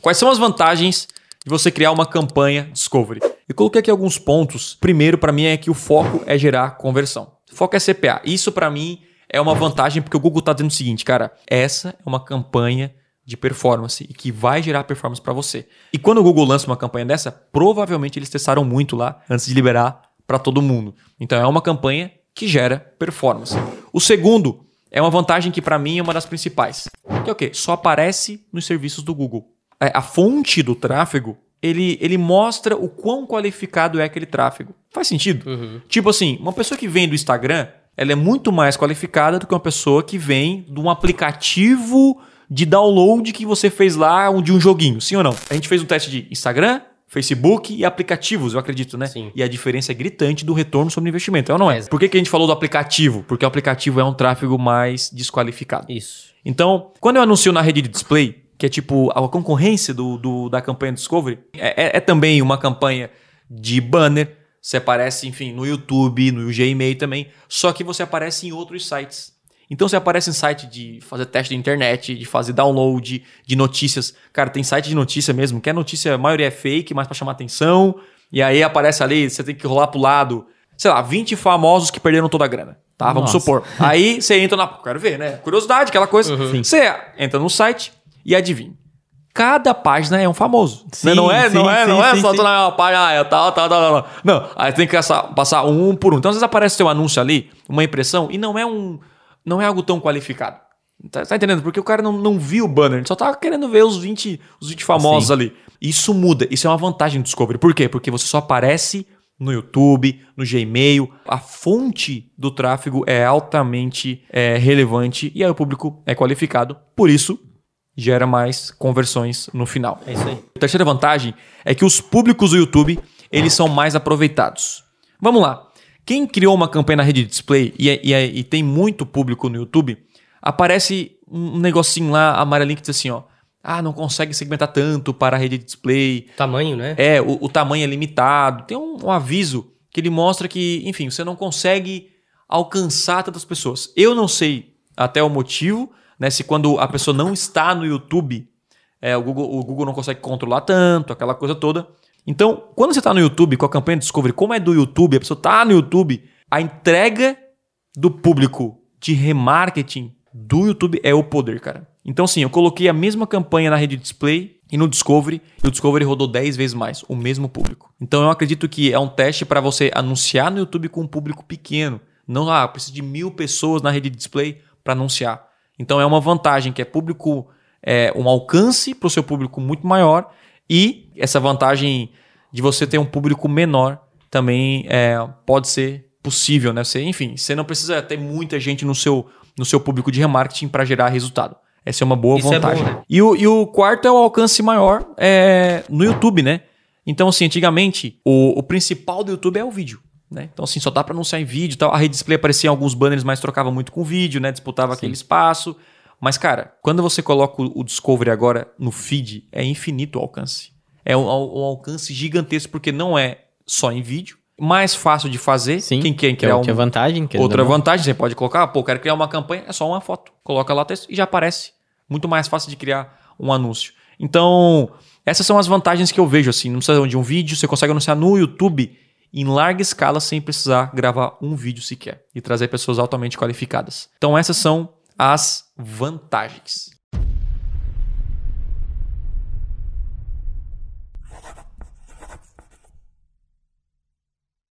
Quais são as vantagens de você criar uma campanha Discovery? Eu coloquei aqui alguns pontos. Primeiro, para mim, é que o foco é gerar conversão. O foco é CPA. Isso, para mim, é uma vantagem porque o Google está dizendo o seguinte, cara, essa é uma campanha de performance e que vai gerar performance para você. E quando o Google lança uma campanha dessa, provavelmente eles testaram muito lá antes de liberar para todo mundo. Então é uma campanha que gera performance. O segundo é uma vantagem que para mim é uma das principais, que é o quê? Só aparece nos serviços do Google. É, a fonte do tráfego ele, ele mostra o quão qualificado é aquele tráfego. Faz sentido? Uhum. Tipo assim, uma pessoa que vem do Instagram, ela é muito mais qualificada do que uma pessoa que vem de um aplicativo de download que você fez lá de um joguinho, sim ou não? A gente fez um teste de Instagram, Facebook e aplicativos, eu acredito, né? Sim. E a diferença é gritante do retorno sobre investimento, é ou não é? é. Por que, que a gente falou do aplicativo? Porque o aplicativo é um tráfego mais desqualificado. Isso. Então, quando eu anuncio na rede de display, que é tipo a concorrência do, do da campanha Discovery, é, é, é, também uma campanha de banner. Você aparece, enfim, no YouTube, no Gmail também, só que você aparece em outros sites. Então você aparece em site de fazer teste de internet, de fazer download de notícias. Cara, tem site de notícia mesmo, que a notícia, a maioria é fake, mas para chamar atenção. E aí aparece ali, você tem que rolar pro lado, sei lá, 20 famosos que perderam toda a grana. Tá? Vamos Nossa. supor. Aí você entra na. Quero ver, né? Curiosidade, aquela coisa. Uhum. Você entra no site e adivinha. Cada página é um famoso. Sim, não é, sim, não é, sim, não é só tu na página, ah, é tal, tal, tal, tal. Não, aí tem que passar um por um. Então, às vezes aparece seu anúncio ali, uma impressão, e não é um, não é algo tão qualificado. Tá, tá entendendo? Porque o cara não, não viu o banner, ele só tá querendo ver os 20, os 20 famosos ali. Isso muda, isso é uma vantagem do Discovery. Por quê? Porque você só aparece no YouTube, no Gmail. A fonte do tráfego é altamente é, relevante e aí o público é qualificado. Por isso, gera mais conversões no final. É isso aí. A terceira vantagem é que os públicos do YouTube eles são mais aproveitados. Vamos lá. Quem criou uma campanha na rede de display e, e, e tem muito público no YouTube, aparece um negocinho lá amarelinho que diz assim, ó. Ah, não consegue segmentar tanto para a rede de display. Tamanho, né? É, o, o tamanho é limitado. Tem um, um, aviso que ele mostra que, enfim, você não consegue alcançar tantas pessoas. Eu não sei até o motivo, né? Se quando a pessoa não está no YouTube, é, o, Google, o Google não consegue controlar tanto, aquela coisa toda. Então, quando você está no YouTube com a campanha de Discovery, como é do YouTube, a pessoa está no YouTube, a entrega do público de remarketing do YouTube é o poder, cara. Então, sim, eu coloquei a mesma campanha na rede display e no Discovery, e o Discovery rodou 10 vezes mais, o mesmo público. Então, eu acredito que é um teste para você anunciar no YouTube com um público pequeno. Não, ah, precisa de mil pessoas na rede display para anunciar. Então, é uma vantagem que é público, é, um alcance para o seu público muito maior e essa vantagem de você ter um público menor também é, pode ser possível, né? Você, enfim, você não precisa ter muita gente no seu, no seu público de remarketing para gerar resultado. Essa é uma boa Isso vantagem. É bom, né? e, o, e o quarto é o alcance maior é, no YouTube, né? Então, assim, antigamente, o, o principal do YouTube é o vídeo. Né? Então, assim, só dá para anunciar em vídeo e tal. A rede display aparecia em alguns banners, mas trocava muito com vídeo, né? Disputava Sim. aquele espaço. Mas, cara, quando você coloca o Discovery agora no feed, é infinito o alcance. É um, um alcance gigantesco, porque não é só em vídeo. Mais fácil de fazer. Sim, quem quer criar que é, um, vantagem. Outra vantagem, você pode colocar, pô, quero criar uma campanha, é só uma foto. Coloca lá o texto e já aparece. Muito mais fácil de criar um anúncio. Então, essas são as vantagens que eu vejo, assim. Não precisa de um vídeo, você consegue anunciar no YouTube em larga escala sem precisar gravar um vídeo sequer e trazer pessoas altamente qualificadas. Então, essas são as vantagens.